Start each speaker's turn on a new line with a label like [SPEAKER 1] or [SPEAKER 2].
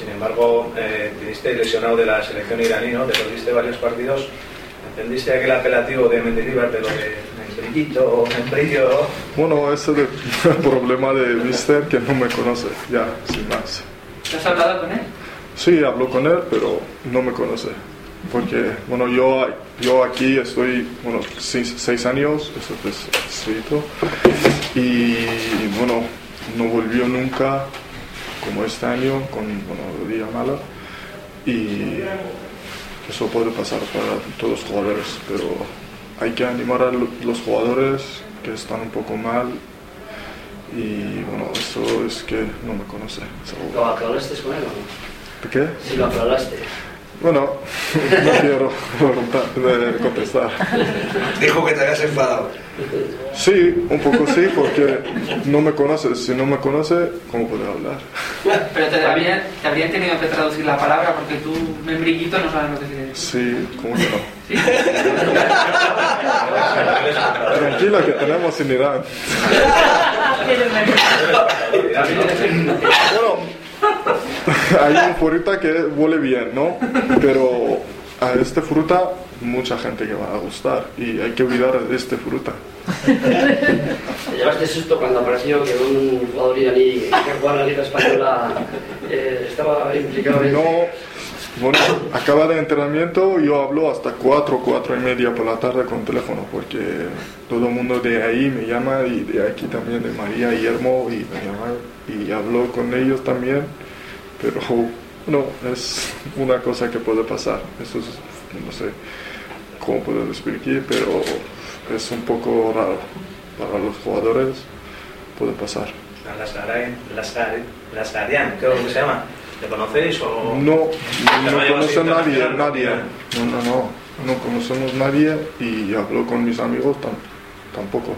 [SPEAKER 1] sin embargo, eh, viniste lesionado de la selección iraní, ¿no? Te perdiste varios partidos. ¿Entendiste aquel apelativo de Mendilibar de lo de membrillito o membrillo?
[SPEAKER 2] Bueno, ese es el problema de Mister que no me conoce, ya, sin más.
[SPEAKER 3] ¿Has hablado con él?
[SPEAKER 2] Sí, hablo con él, pero no me conoce. Porque, bueno, yo, yo aquí estoy, bueno, seis, seis años, eso es escrito, y, bueno, no volvió nunca como este año con, bueno, día mala, y eso puede pasar para todos los jugadores, pero hay que animar a los jugadores que están un poco mal y bueno, eso es que no me conoce.
[SPEAKER 4] ¿Lo hablaste con él o no?
[SPEAKER 2] ¿De qué?
[SPEAKER 4] Si lo hablaste.
[SPEAKER 2] Bueno, no quiero contestar.
[SPEAKER 5] Dijo que te habías enfadado.
[SPEAKER 2] Sí, un poco sí, porque no me conoce. Si no me conoce, ¿cómo puede hablar?
[SPEAKER 3] Pero te, habría, te habrían tenido que traducir la palabra porque tú, membrillito, no sabes lo que quiere decir.
[SPEAKER 2] Sí, ¿cómo que no? Tranquila que tenemos en Irán. bueno, hay una fruta que huele bien, ¿no? Pero a esta fruta mucha gente que va a gustar y hay que olvidar de esta fruta.
[SPEAKER 4] ¿Te llevaste susto cuando apareció que un jugador iraní que jugaba en la Liga Española eh, estaba implicado en...
[SPEAKER 2] No, bueno, acaba de entrenamiento, yo hablo hasta 4, 4 y media por la tarde con teléfono, porque todo el mundo de ahí me llama y de aquí también, de María y Hermo, y me llama y hablo con ellos también, pero no, es una cosa que puede pasar, eso es, no sé cómo puedo explicar, pero es un poco raro para los jugadores, puede pasar.
[SPEAKER 1] Las las ¿cómo se llama? ¿Le conocéis o...?
[SPEAKER 2] No, no conoce a nadie, nadie. No, no, no, no conocemos a nadie y hablo con mis amigos tampoco.